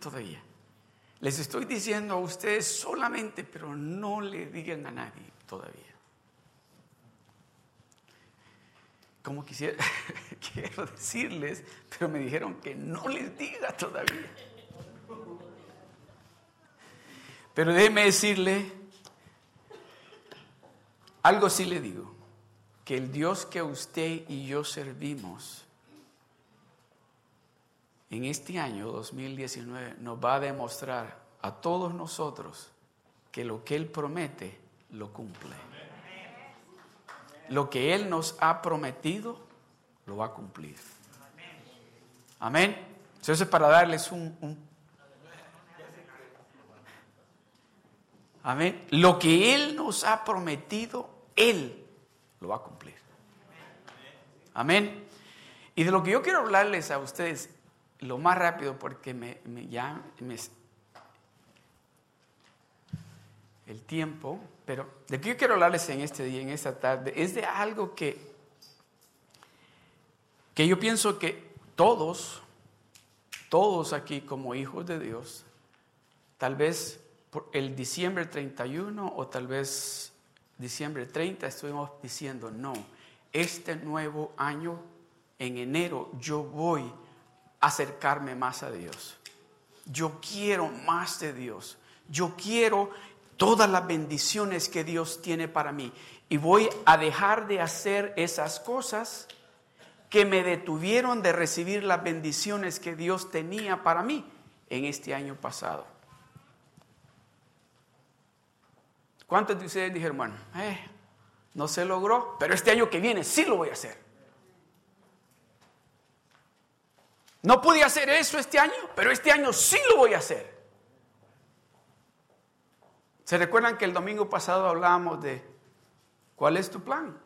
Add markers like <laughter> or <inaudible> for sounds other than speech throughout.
todavía. Les estoy diciendo a ustedes solamente, pero no le digan a nadie todavía. Como quisiera, <laughs> quiero decirles, pero me dijeron que no les diga todavía. Pero déjeme decirle, algo sí le digo, que el Dios que usted y yo servimos en este año 2019 nos va a demostrar a todos nosotros que lo que Él promete lo cumple. Lo que Él nos ha prometido lo va a cumplir. Amén. Entonces para darles un, un Amén. Lo que Él nos ha prometido, Él lo va a cumplir. Amén. Y de lo que yo quiero hablarles a ustedes lo más rápido porque me, ya me, el tiempo, pero de qué quiero hablarles en este día, en esta tarde, es de algo que, que yo pienso que todos, todos aquí como hijos de Dios, tal vez por el diciembre 31 o tal vez diciembre 30 estuvimos diciendo, no, este nuevo año, en enero, yo voy acercarme más a Dios. Yo quiero más de Dios. Yo quiero todas las bendiciones que Dios tiene para mí. Y voy a dejar de hacer esas cosas que me detuvieron de recibir las bendiciones que Dios tenía para mí en este año pasado. ¿Cuántos de ustedes dijeron, bueno, eh, no se logró, pero este año que viene sí lo voy a hacer? No pude hacer eso este año, pero este año sí lo voy a hacer. ¿Se recuerdan que el domingo pasado hablábamos de cuál es tu plan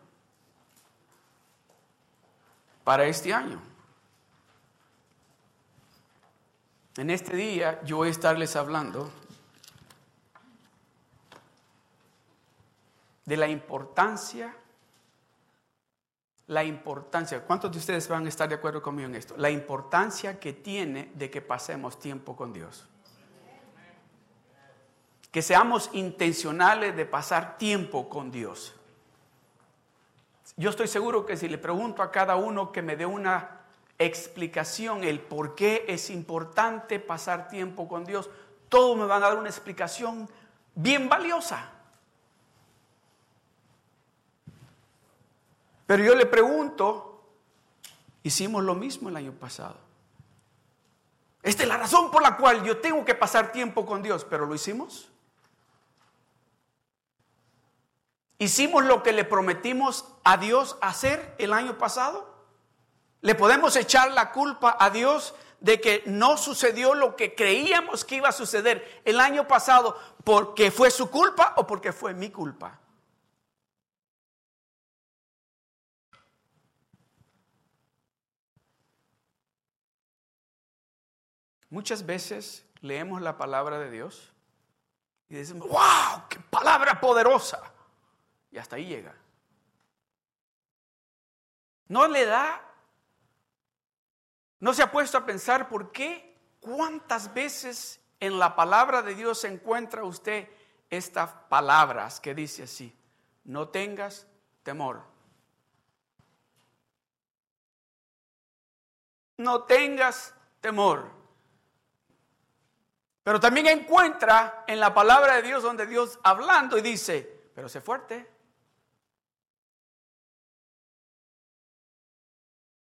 para este año? En este día yo voy a estarles hablando de la importancia la importancia, ¿cuántos de ustedes van a estar de acuerdo conmigo en esto? La importancia que tiene de que pasemos tiempo con Dios. Que seamos intencionales de pasar tiempo con Dios. Yo estoy seguro que si le pregunto a cada uno que me dé una explicación, el por qué es importante pasar tiempo con Dios, todos me van a dar una explicación bien valiosa. Pero yo le pregunto, hicimos lo mismo el año pasado. Esta es la razón por la cual yo tengo que pasar tiempo con Dios, pero lo hicimos. ¿Hicimos lo que le prometimos a Dios hacer el año pasado? ¿Le podemos echar la culpa a Dios de que no sucedió lo que creíamos que iba a suceder el año pasado porque fue su culpa o porque fue mi culpa? Muchas veces leemos la palabra de Dios y decimos, wow, qué palabra poderosa. Y hasta ahí llega. No le da, no se ha puesto a pensar por qué, cuántas veces en la palabra de Dios se encuentra usted estas palabras que dice así, no tengas temor. No tengas temor. Pero también encuentra en la palabra de Dios donde Dios hablando y dice, pero sé fuerte.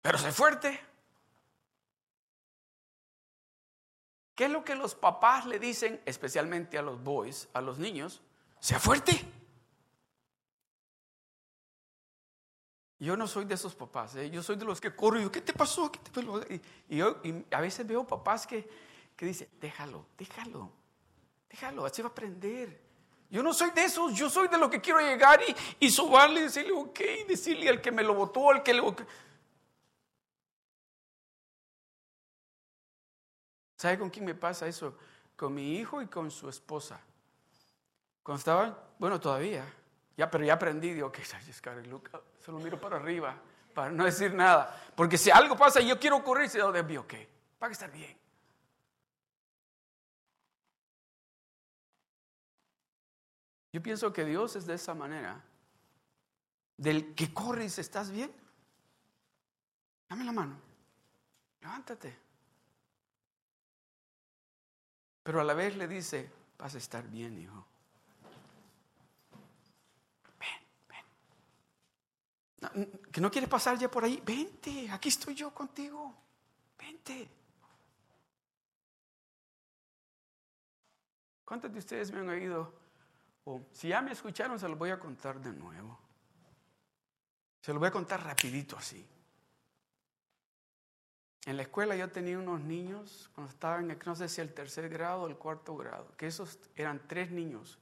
Pero sé fuerte. ¿Qué es lo que los papás le dicen, especialmente a los boys, a los niños? Sea fuerte. Yo no soy de esos papás, ¿eh? yo soy de los que corro y ¿qué te pasó? ¿Qué te pasó? Y, yo, y a veces veo papás que, que dice, déjalo, déjalo, déjalo, así va a aprender. Yo no soy de esos, yo soy de lo que quiero llegar y, y sobarle y decirle, ok, decirle al que me lo votó, al que le... ¿Sabe con quién me pasa eso? Con mi hijo y con su esposa. Cuando estaban, bueno, todavía, ya, pero ya aprendí, digo, ok, <laughs> solo miro para arriba, para no decir nada. Porque si algo pasa y yo quiero correr, se debe, ok, va a estar bien. Yo pienso que Dios es de esa manera. Del que corre y dice, ¿estás bien? Dame la mano. Levántate. Pero a la vez le dice, vas a estar bien, hijo. que no quiere pasar ya por ahí, vente, aquí estoy yo contigo, vente. ¿Cuántos de ustedes me han oído? O si ya me escucharon, se los voy a contar de nuevo. Se los voy a contar rapidito así. En la escuela yo tenía unos niños, cuando estaban, en, no sé si el tercer grado o el cuarto grado, que esos eran tres niños,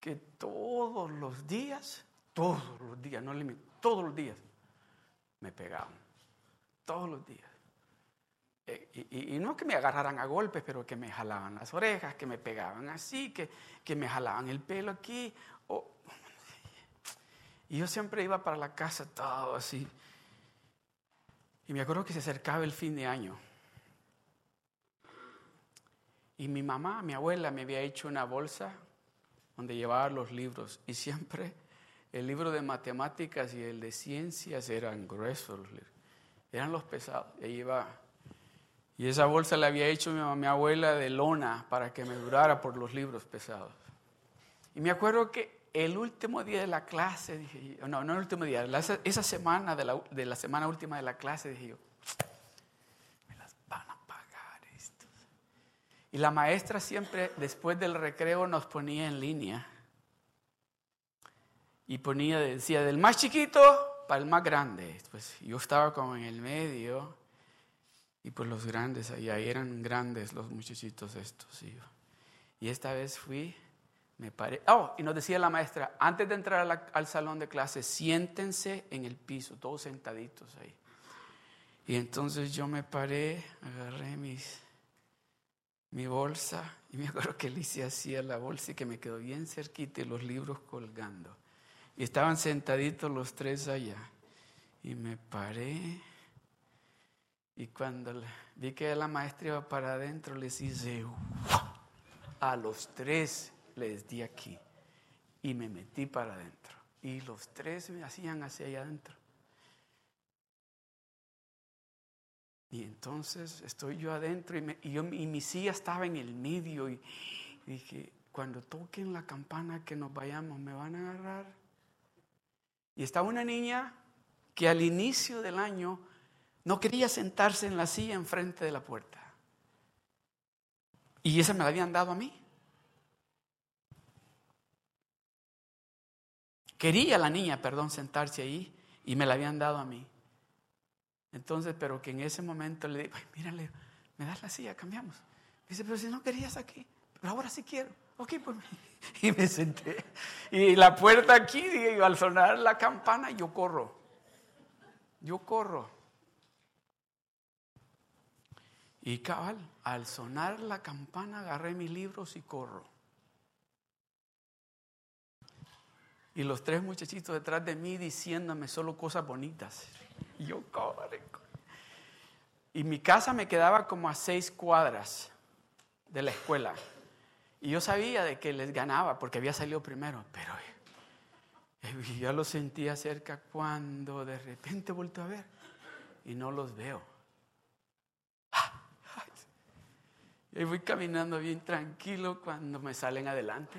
que todos los días todos los días, no limito, todos los días me pegaban. Todos los días. Eh, y, no que me agarraran a golpes, pero que me jalaban las orejas, que me pegaban así, que, que me jalaban el pelo aquí. y yo siempre iba para la casa todo así. Y me acuerdo que se acercaba el fin de año. Y mi mamá, mi abuela, me había hecho una bolsa donde llevaba los libros. Y siempre el libro de matemáticas y el de ciencias eran gruesos, eran los pesados. Y ahí iba. Y esa bolsa la había hecho mi, abuela de lona para que me durara por los libros pesados. Y me acuerdo que el último día de la clase, dije, no, no el último día, esa semana de la, de la semana última de la clase, dije yo, me las van a pagar estos. Y la maestra siempre, después del recreo, nos ponía en línea y ponía, decía, del más chiquito para el más grande. Pues yo estaba como en el medio y pues los grandes, ahí, eran grandes los muchachitos estos. Y, esta vez fui, me paré. Oh, y nos decía la maestra, antes de entrar al salón de clase, siéntense en el piso, todos sentaditos ahí. Y entonces yo me paré, agarré mis, mi bolsa y me <laughs> acuerdo que le hice la bolsa y que me quedó bien cerquita y los libros colgando. Y estaban sentaditos los tres allá. Y me paré. Y cuando vi que la maestra iba para adentro, les hice, a los tres les di aquí. Y me metí para adentro. Y los tres me hacían hacia allá adentro. Y entonces estoy yo adentro y, y, yo, y mi silla estaba en el medio y dije, cuando toquen la campana que nos vayamos, ¿me van a agarrar? Y estaba una niña que al inicio del año no quería sentarse en la silla enfrente de la puerta. Y esa me la habían dado a mí. Quería la niña, perdón, sentarse ahí y me la habían dado a mí. Entonces, pero que en ese momento le digo, mírale, me das la silla, cambiamos. dice, pero si no querías aquí, pero ahora sí quiero. Ok, pues. <laughs> Y me senté. Y la puerta aquí, y al sonar la campana, yo corro. Yo corro. Y cabal, al sonar la campana, agarré mis libros y corro. Y los tres muchachitos detrás de mí diciéndome solo cosas bonitas. Y yo corro. Y mi casa me quedaba como a seis cuadras de la escuela. Y yo sabía de que les ganaba porque había salido primero, pero eh, ya lo sentía cerca cuando de repente vuelto a ver y no los veo. Y voy caminando bien tranquilo cuando me salen adelante.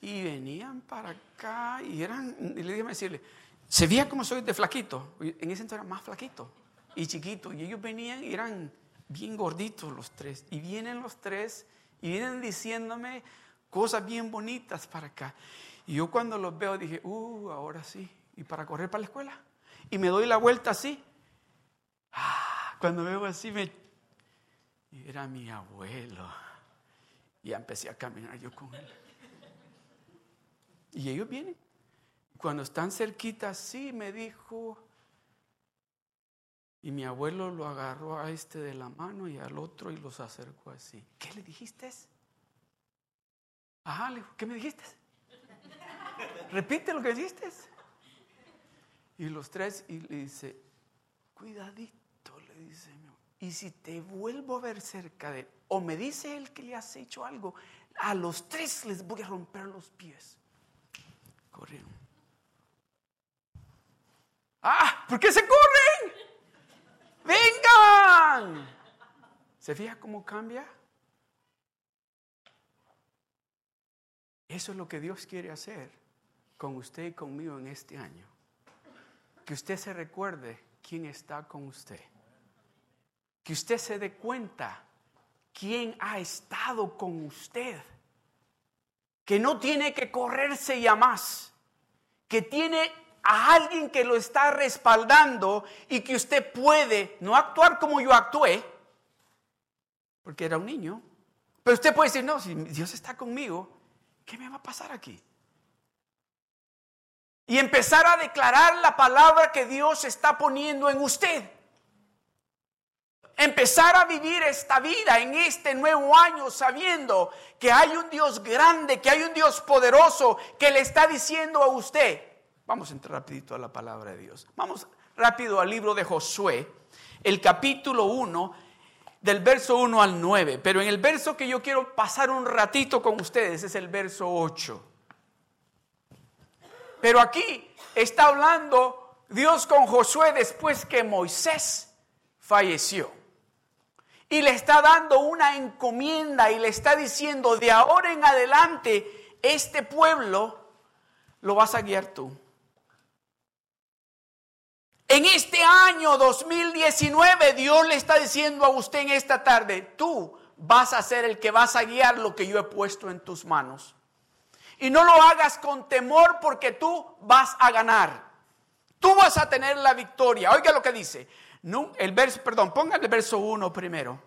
Y venían para acá y eran, y le dije a decirle, se veía como soy de flaquito. En ese entonces era más flaquito y chiquito. Y ellos venían y eran bien gorditos los tres. Y vienen los tres y vienen diciéndome cosas bien bonitas para acá. Y yo cuando los veo dije, uh, ahora sí. Y para correr para la escuela. Y me doy la vuelta así. Ah, cuando veo así me... Era mi abuelo. Y ya empecé a caminar yo con él. Y ellos vienen. Cuando están cerquitas, sí, me dijo, y mi abuelo lo agarró a este de la mano y al otro y los acercó así. ¿Qué le dijiste? Ajá, le dijo, ¿qué me dijiste? Repite lo que dijiste. Y los tres, y le dice, cuidadito, le dice, y si te vuelvo a ver cerca de él, o me dice él que le has hecho algo, a los tres les voy a romper los pies. Corrieron. ¡Ah! ¿Por qué se corren? ¡Vengan! ¿Se fija cómo cambia? Eso es lo que Dios quiere hacer con usted y conmigo en este año. Que usted se recuerde quién está con usted. Que usted se dé cuenta quién ha estado con usted. Que no tiene que correrse ya más. Que tiene a alguien que lo está respaldando y que usted puede no actuar como yo actué, porque era un niño, pero usted puede decir, no, si Dios está conmigo, ¿qué me va a pasar aquí? Y empezar a declarar la palabra que Dios está poniendo en usted. Empezar a vivir esta vida en este nuevo año sabiendo que hay un Dios grande, que hay un Dios poderoso que le está diciendo a usted. Vamos a entrar rapidito a la palabra de Dios. Vamos rápido al libro de Josué, el capítulo 1, del verso 1 al 9. Pero en el verso que yo quiero pasar un ratito con ustedes es el verso 8. Pero aquí está hablando Dios con Josué después que Moisés falleció y le está dando una encomienda y le está diciendo, de ahora en adelante, este pueblo lo vas a guiar tú. En este año 2019 Dios le está diciendo a usted en esta tarde, tú vas a ser el que vas a guiar lo que yo he puesto en tus manos. Y no lo hagas con temor porque tú vas a ganar. Tú vas a tener la victoria. Oiga lo que dice el verso, perdón, pongan el verso 1 primero.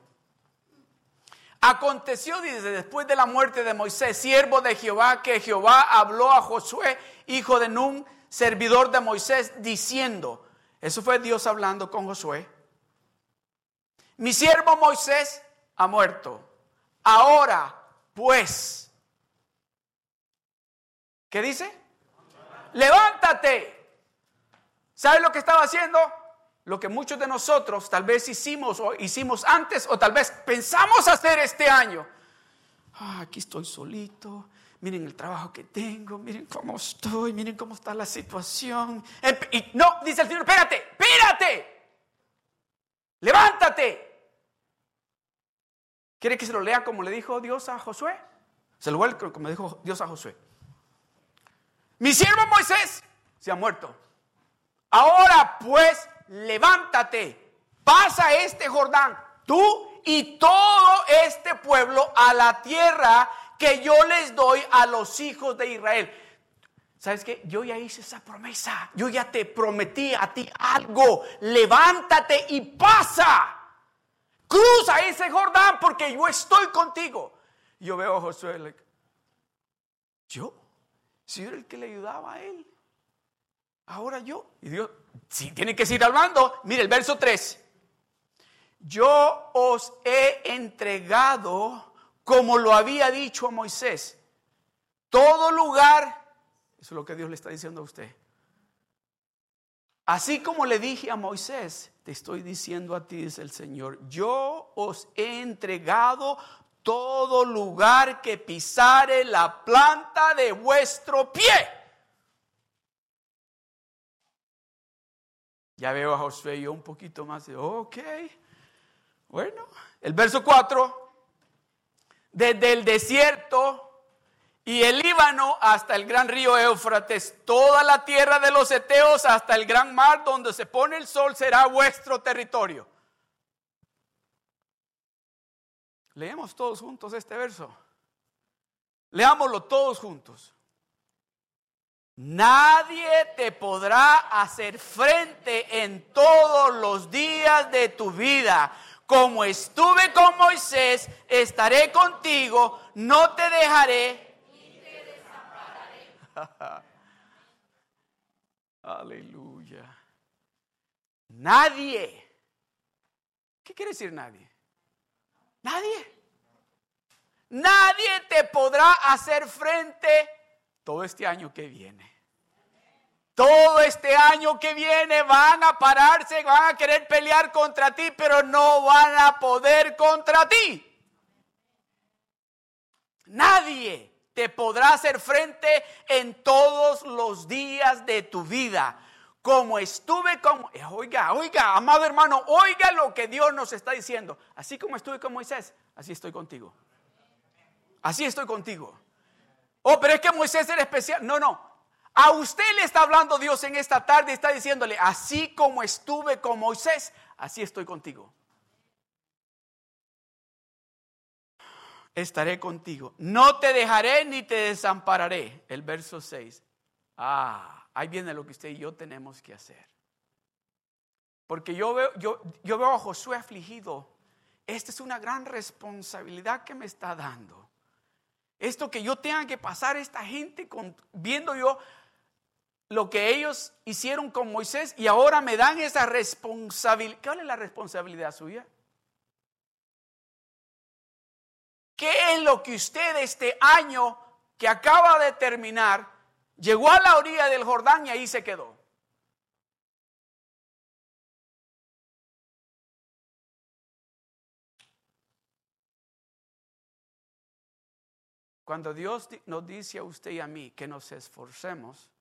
Aconteció, dice, después de la muerte de Moisés, siervo de Jehová, que Jehová habló a Josué, hijo de Nun, servidor de Moisés, diciendo, eso fue Dios hablando con Josué, mi siervo Moisés ha muerto. Ahora, pues, ¿qué dice? Levántate. ¿Sabes lo que estaba haciendo? Lo que muchos de nosotros tal vez hicimos o hicimos antes o tal vez pensamos hacer este año. Ah, aquí estoy solito, miren el trabajo que tengo, miren cómo estoy, miren cómo está la situación. Y no, dice el Señor, espérate, espérate, levántate. ¿Quiere que se lo lea como le dijo Dios a Josué? Se lo a como dijo Dios a Josué. Mi siervo Moisés se ha muerto. Ahora pues levántate, pasa este Jordán, tú y todo este pueblo a la tierra que yo les doy a los hijos de Israel. ¿Sabes qué? Yo ya hice esa promesa. Yo ya te prometí a ti algo. Levántate y pasa. Cruza ese Jordán porque yo estoy contigo. Yo veo a Josué. yo, si yo era el que le ayudaba a él. Ahora yo. Y Dios, si tiene que seguir hablando, mire el verso 3. Yo os he entregado, como lo había dicho a Moisés, todo lugar, eso es lo que Dios le está diciendo a usted. Así como le dije a Moisés, te estoy diciendo a ti, dice el Señor, yo os he entregado todo lugar que pisare la planta de vuestro pie. Ya veo a Josué yo un poquito más ok, bueno, el verso 4, desde el desierto y el Líbano hasta el gran río Éufrates, toda la tierra de los Eteos hasta el gran mar donde se pone el sol será vuestro territorio. Leemos todos juntos este verso. Leámoslo todos juntos. Nadie te podrá hacer frente en todos los días de tu vida. Como estuve con Moisés, estaré contigo, no te dejaré te. <laughs> Aleluya. Nadie. ¿Qué quiere decir nadie? Nadie. Nadie te podrá hacer frente todo este año que viene. Todo este año que viene van a pararse, van a querer pelear contra ti, pero no van a poder contra ti. Nadie te podrá hacer frente en todos los días de tu vida. Como estuve como, eh, oiga, oiga, amado hermano, oiga lo que Dios nos está diciendo. Así como estuve con Moisés, así estoy contigo. Así estoy contigo. Oh, pero es que Moisés era especial. No, no. A usted le está hablando Dios en esta tarde está diciéndole, así como estuve con Moisés, así estoy contigo. estaré contigo. No te dejaré ni te desampararé. El verso 6. Ah, ahí viene lo que usted y yo tenemos que hacer. Porque yo veo, yo, yo veo a Josué afligido. Esta es una gran responsabilidad que me está dando. Esto que yo tenga que pasar esta gente viendo yo lo que ellos hicieron con Moisés y ahora me dan esa responsabilidad. ¿Cuál es la responsabilidad suya? ¿Qué es lo que usted este año que acaba de terminar llegó a la orilla del Jordán y ahí se quedó? Cuando Dios nos dice a usted y a mí que nos esforcemos,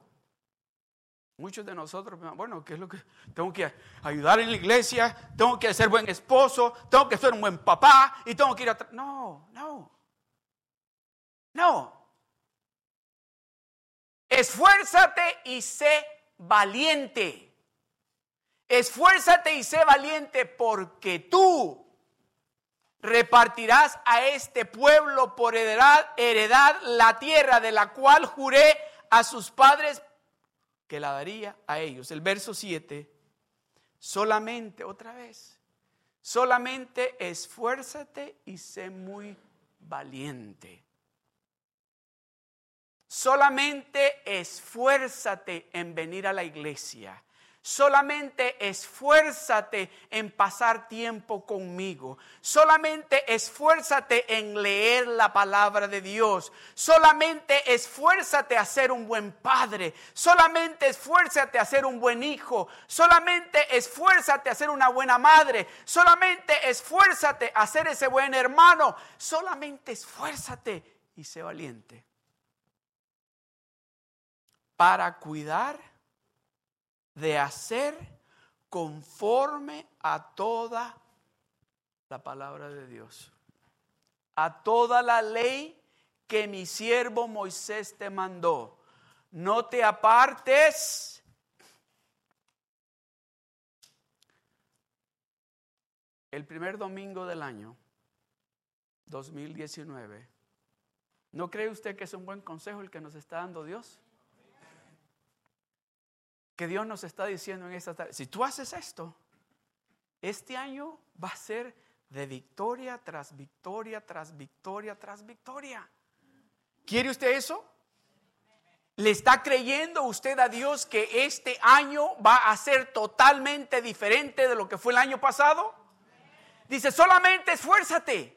Muchos de nosotros, bueno, ¿qué es lo que tengo que ayudar en la iglesia? Tengo que ser buen esposo, tengo que ser un buen papá y tengo que ir a... No, no. No. Esfuérzate y sé valiente. Esfuérzate y sé valiente porque tú repartirás a este pueblo por heredad, heredad la tierra de la cual juré a sus padres que la daría a ellos. El verso 7, solamente, otra vez, solamente esfuérzate y sé muy valiente. Solamente esfuérzate en venir a la iglesia. Solamente esfuérzate en pasar tiempo conmigo. Solamente esfuérzate en leer la palabra de Dios. Solamente esfuérzate a ser un buen padre. Solamente esfuérzate a ser un buen hijo. Solamente esfuérzate a ser una buena madre. Solamente esfuérzate a ser ese buen hermano. Solamente esfuérzate y sé valiente. Para cuidar de hacer conforme a toda la palabra de Dios, a toda la ley que mi siervo Moisés te mandó. No te apartes. El primer domingo del año 2019. ¿No cree usted que es un buen consejo el que nos está dando Dios? Que Dios nos está diciendo en esta tarde. Si tú haces esto, este año va a ser de victoria tras victoria, tras victoria, tras victoria. ¿Quiere usted eso? ¿Le está creyendo usted a Dios que este año va a ser totalmente diferente de lo que fue el año pasado? Dice, solamente esfuérzate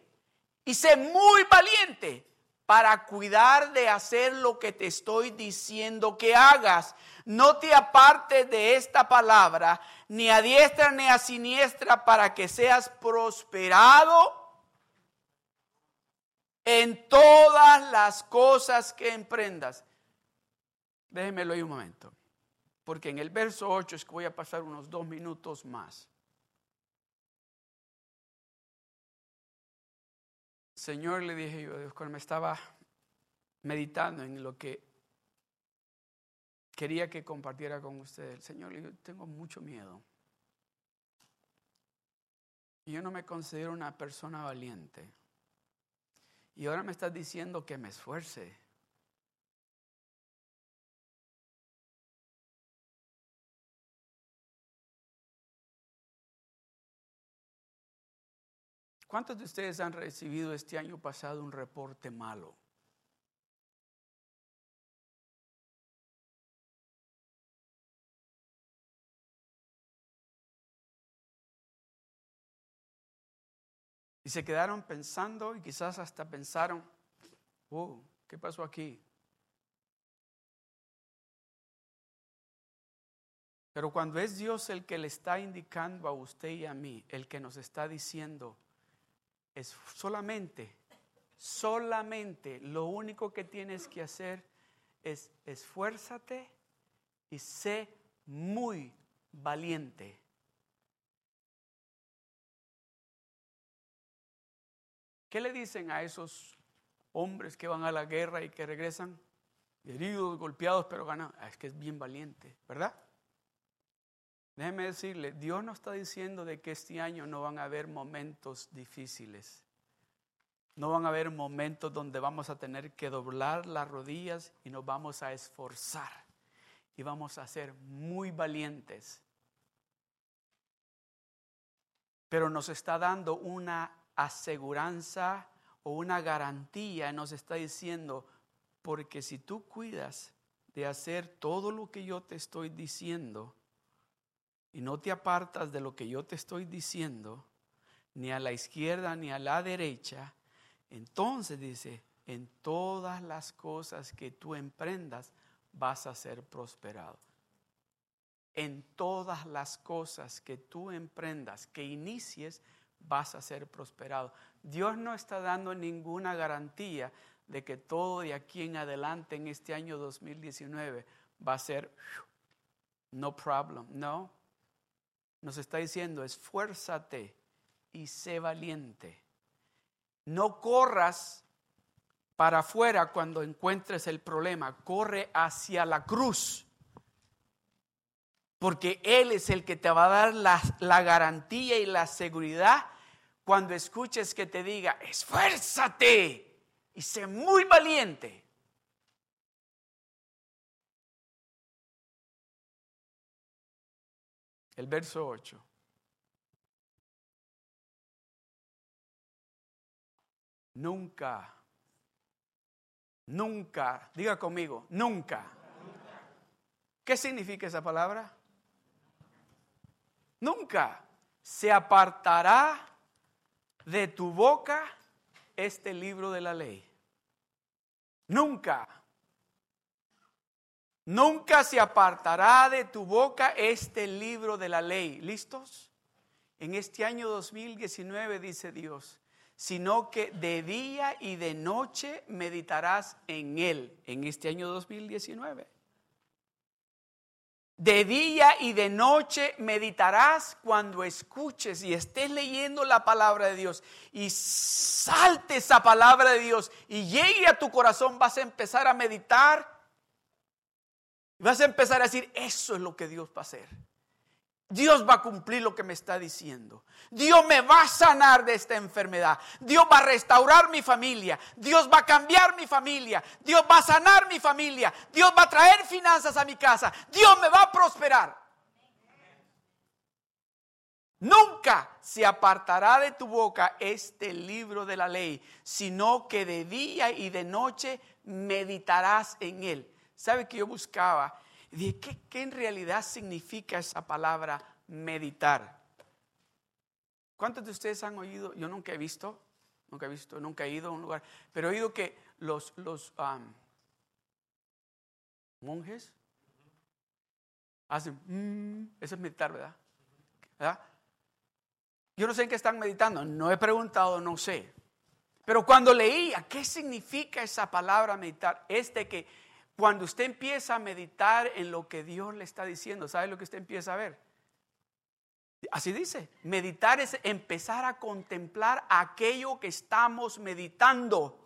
y sé muy valiente para cuidar de hacer lo que te estoy diciendo que hagas. No te apartes de esta palabra, ni a diestra ni a siniestra, para que seas prosperado en todas las cosas que emprendas. Déjenmelo ahí un momento, porque en el verso 8 es que voy a pasar unos dos minutos más. Señor, le dije yo a Dios cuando me estaba meditando en lo que quería que compartiera con ustedes. Señor, yo tengo mucho miedo. Yo no me considero una persona valiente. Y ahora me estás diciendo que me esfuerce. ¿Cuántos de ustedes han recibido este año pasado un reporte malo? Y se quedaron pensando y quizás hasta pensaron, oh, ¿qué pasó aquí? Pero cuando es Dios el que le está indicando a usted y a mí, el que nos está diciendo, es solamente, solamente lo único que tienes que hacer es esfuérzate y sé muy valiente. ¿Qué le dicen a esos hombres que van a la guerra y que regresan heridos, golpeados, pero ganan? Ah, es que es bien valiente, ¿verdad? Déjeme decirle, Dios no está diciendo de que este año no van a haber momentos difíciles. No van a haber momentos donde vamos a tener que doblar las rodillas y nos vamos a esforzar y vamos a ser muy valientes. Pero nos está dando una aseguranza o una garantía, nos está diciendo, porque si tú cuidas de hacer todo lo que yo te estoy diciendo, y no te apartas de lo que yo te estoy diciendo, ni a la izquierda ni a la derecha, entonces dice, en todas las cosas que tú emprendas vas a ser prosperado. En todas las cosas que tú emprendas, que inicies, vas a ser prosperado. Dios no está dando ninguna garantía de que todo de aquí en adelante en este año 2019 va a ser no problem, no nos está diciendo, esfuérzate y sé valiente. No corras para afuera cuando encuentres el problema, corre hacia la cruz. Porque Él es el que te va a dar la, la garantía y la seguridad cuando escuches que te diga, esfuérzate y sé muy valiente. El verso 8. Nunca, nunca, diga conmigo, nunca. ¿Qué significa esa palabra? Nunca se apartará de tu boca este libro de la ley. Nunca. Nunca se apartará de tu boca este libro de la ley. ¿Listos? En este año 2019 dice Dios, sino que de día y de noche meditarás en él, en este año 2019. De día y de noche meditarás cuando escuches y estés leyendo la palabra de Dios y salte esa palabra de Dios y llegue a tu corazón, vas a empezar a meditar y vas a empezar a decir, eso es lo que Dios va a hacer. Dios va a cumplir lo que me está diciendo. Dios me va a sanar de esta enfermedad. Dios va a restaurar mi familia. Dios va a cambiar mi familia. Dios va a sanar mi familia. Dios va a traer finanzas a mi casa. Dios me va a prosperar. Nunca se apartará de tu boca este libro de la ley, sino que de día y de noche meditarás en él ¿Sabe que yo buscaba? Y dije, ¿qué, en realidad significa esa palabra meditar? ¿Cuántos de ustedes han oído? Yo nunca he visto, nunca he visto, nunca he ido a un lugar, pero he oído que los, los monjes hacen, mm, eso es meditar, ¿verdad? ¿verdad? Yo no sé en qué están meditando, no he preguntado, no sé. Pero cuando leía, ¿qué significa esa palabra meditar? Es de que cuando usted empieza a meditar en lo que Dios le está diciendo, ¿sabe lo que usted empieza a ver? Así dice, meditar es empezar a contemplar aquello que estamos meditando.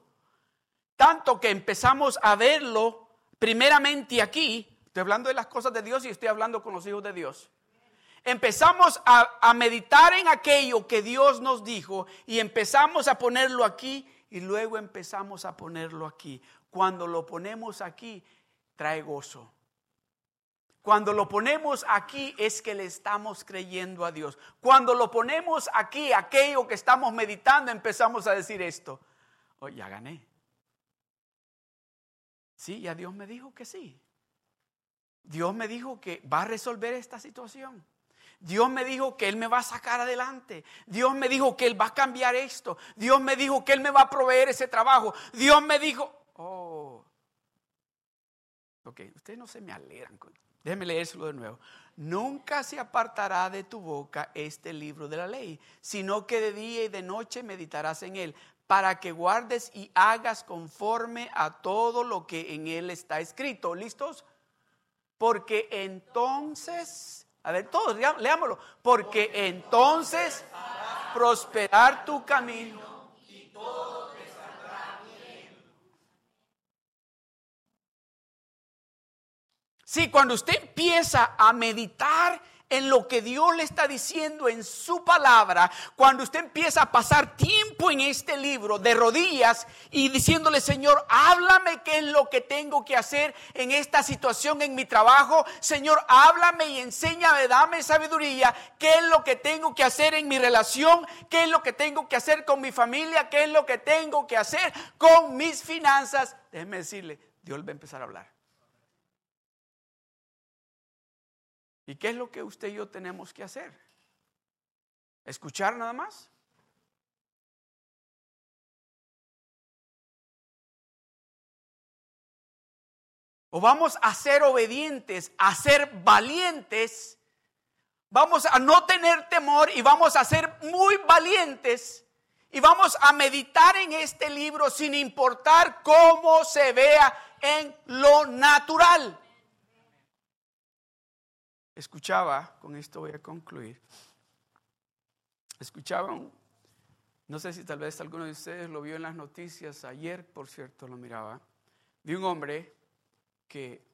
Tanto que empezamos a verlo primeramente aquí, estoy hablando de las cosas de Dios y estoy hablando con los hijos de Dios. Empezamos a, a meditar en aquello que Dios nos dijo y empezamos a ponerlo aquí y luego empezamos a ponerlo aquí. Cuando lo ponemos aquí, trae gozo. Cuando lo ponemos aquí es que le estamos creyendo a Dios. Cuando lo ponemos aquí, aquello que estamos meditando, empezamos a decir esto. Oh, ya gané. Sí, ya Dios me dijo que sí. Dios me dijo que va a resolver esta situación. Dios me dijo que Él me va a sacar adelante. Dios me dijo que Él va a cambiar esto. Dios me dijo que Él me va a proveer ese trabajo. Dios me dijo, oh, ok, ustedes no se me alegran. Déjenme leérselo de nuevo. nunca se apartará de tu boca este libro de la ley, sino que de día y de noche meditarás en él, para que guardes y hagas conforme a todo lo que en él está escrito. ¿Listos? Porque entonces, a ver, todos leámoslo, porque entonces prosperar tu camino Sí, cuando usted empieza a meditar en lo que Dios le está diciendo en su palabra, cuando usted empieza a pasar tiempo en este libro de rodillas y diciéndole, Señor, háblame qué es lo que tengo que hacer en esta situación, en mi trabajo, Señor, háblame y enséñame, dame sabiduría, qué es lo que tengo que hacer en mi relación, qué es lo que tengo que hacer con mi familia, qué es lo que tengo que hacer con mis finanzas. Déjeme decirle, Dios va a empezar a hablar. ¿Y qué es lo que usted y yo tenemos que hacer? ¿Escuchar nada más? O vamos a ser obedientes, a ser valientes. Vamos a no tener temor y vamos a ser muy valientes. Y vamos a meditar en este libro sin importar cómo se vea en lo natural escuchaba, con esto voy a concluir, escuchaba, no sé si tal vez alguno de ustedes lo vio en las noticias, ayer por cierto lo miraba, vi un hombre que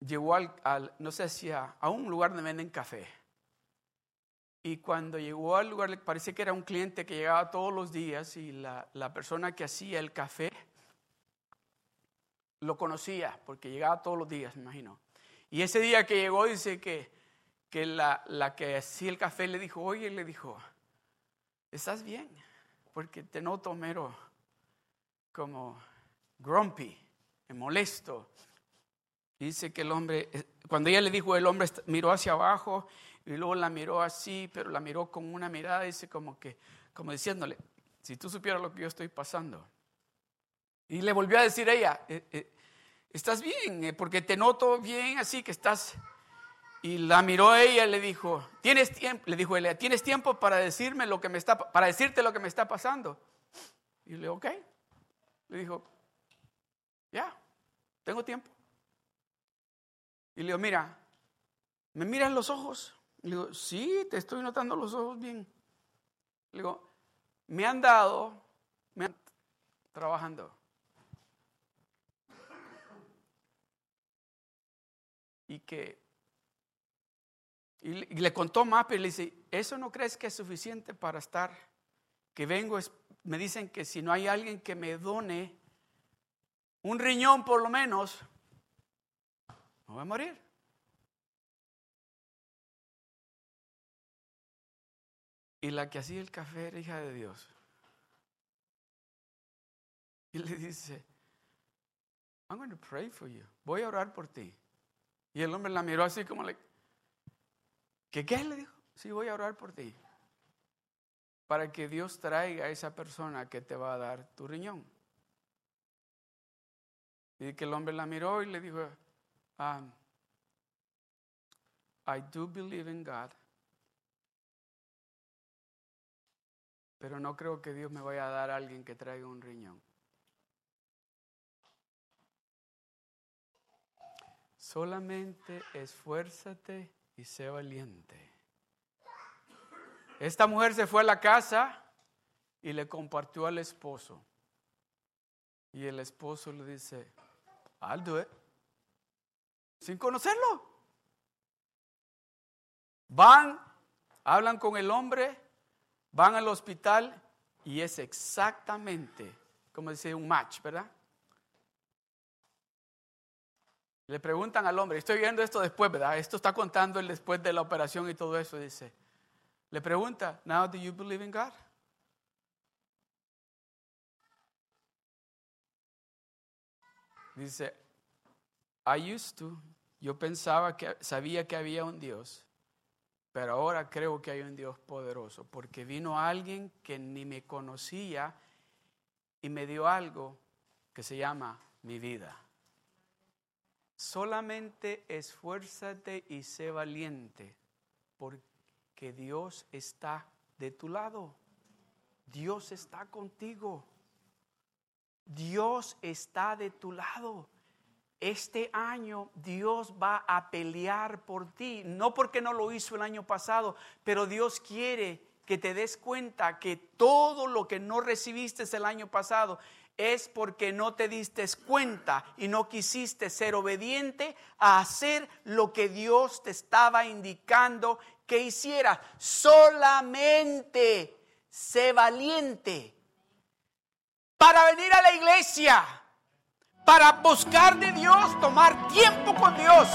llegó al, no sé si a, un lugar donde venden café. Y cuando llegó al lugar, parece que era un cliente que llegaba todos los días y la, la persona que hacía el café lo conocía porque llegaba todos los días, me imagino. Y ese día que llegó dice que, que la, la que hacía el café le dijo, oye, le dijo, ¿estás bien? Porque te noto mero como grumpy, molesto. Dice que el hombre, eh, cuando ella le dijo, el hombre miró hacia abajo y luego la miró así, pero la miró con una mirada, dice como que, como diciéndole, si tú supieras lo que yo estoy pasando. Y le volvió a decir ella, eh, eh, ¿estás bien? Eh, porque te noto bien así que estás... Y la miró ella y le dijo, ¿tienes tiempo? Le dijo ella, ¿tienes tiempo para decirme lo que me está, para decirte lo que me está pasando? Y le dijo, ok. Le dijo, ya, tengo tiempo. Y le dijo, mira, ¿me miras los ojos? Le digo, sí, te estoy notando los ojos bien. Le digo, me han dado, me han trabajando. Y que y le contó más, pero le dice, ¿eso no crees que es suficiente para estar? Que vengo, me dicen que si no hay alguien que me done un riñón por lo menos, me voy a morir. Y la que hacía el café era hija de Dios. Y le dice, I'm going to pray for you. Voy a orar por ti. Y el hombre la miró así como le... ¿Qué qué? Le dijo. Sí, voy a orar por ti. Para que Dios traiga a esa persona que te va a dar tu riñón. Y que el hombre la miró y le dijo, um, I do believe in God. Pero no creo que Dios me vaya a dar a alguien que traiga un riñón. Solamente esfuérzate y sé valiente. Esta mujer se fue a la casa y le compartió al esposo. Y el esposo le dice, I'll do it. Sin conocerlo. Van, hablan con el hombre, van al hospital y es exactamente, como dice, un match, ¿verdad? Le preguntan al hombre, estoy viendo esto después, ¿verdad? Esto está contando el después de la operación y todo eso, dice. Le pregunta, now do you believe in God? Dice, I used to, yo pensaba que sabía que había un Dios, pero ahora creo que hay un Dios poderoso, porque vino alguien que ni me conocía y me dio algo que se llama mi vida. Solamente esfuérzate y sé valiente, porque Dios está de tu lado. Dios está contigo. Dios está de tu lado. Este año Dios va a pelear por ti, no porque no lo hizo el año pasado, pero Dios quiere que te des cuenta que todo lo que no recibiste el año pasado es porque no te diste cuenta y no quisiste ser obediente a hacer lo que Dios te estaba indicando que hiciera. Solamente sé valiente para venir a la iglesia, para buscar de Dios, tomar tiempo con Dios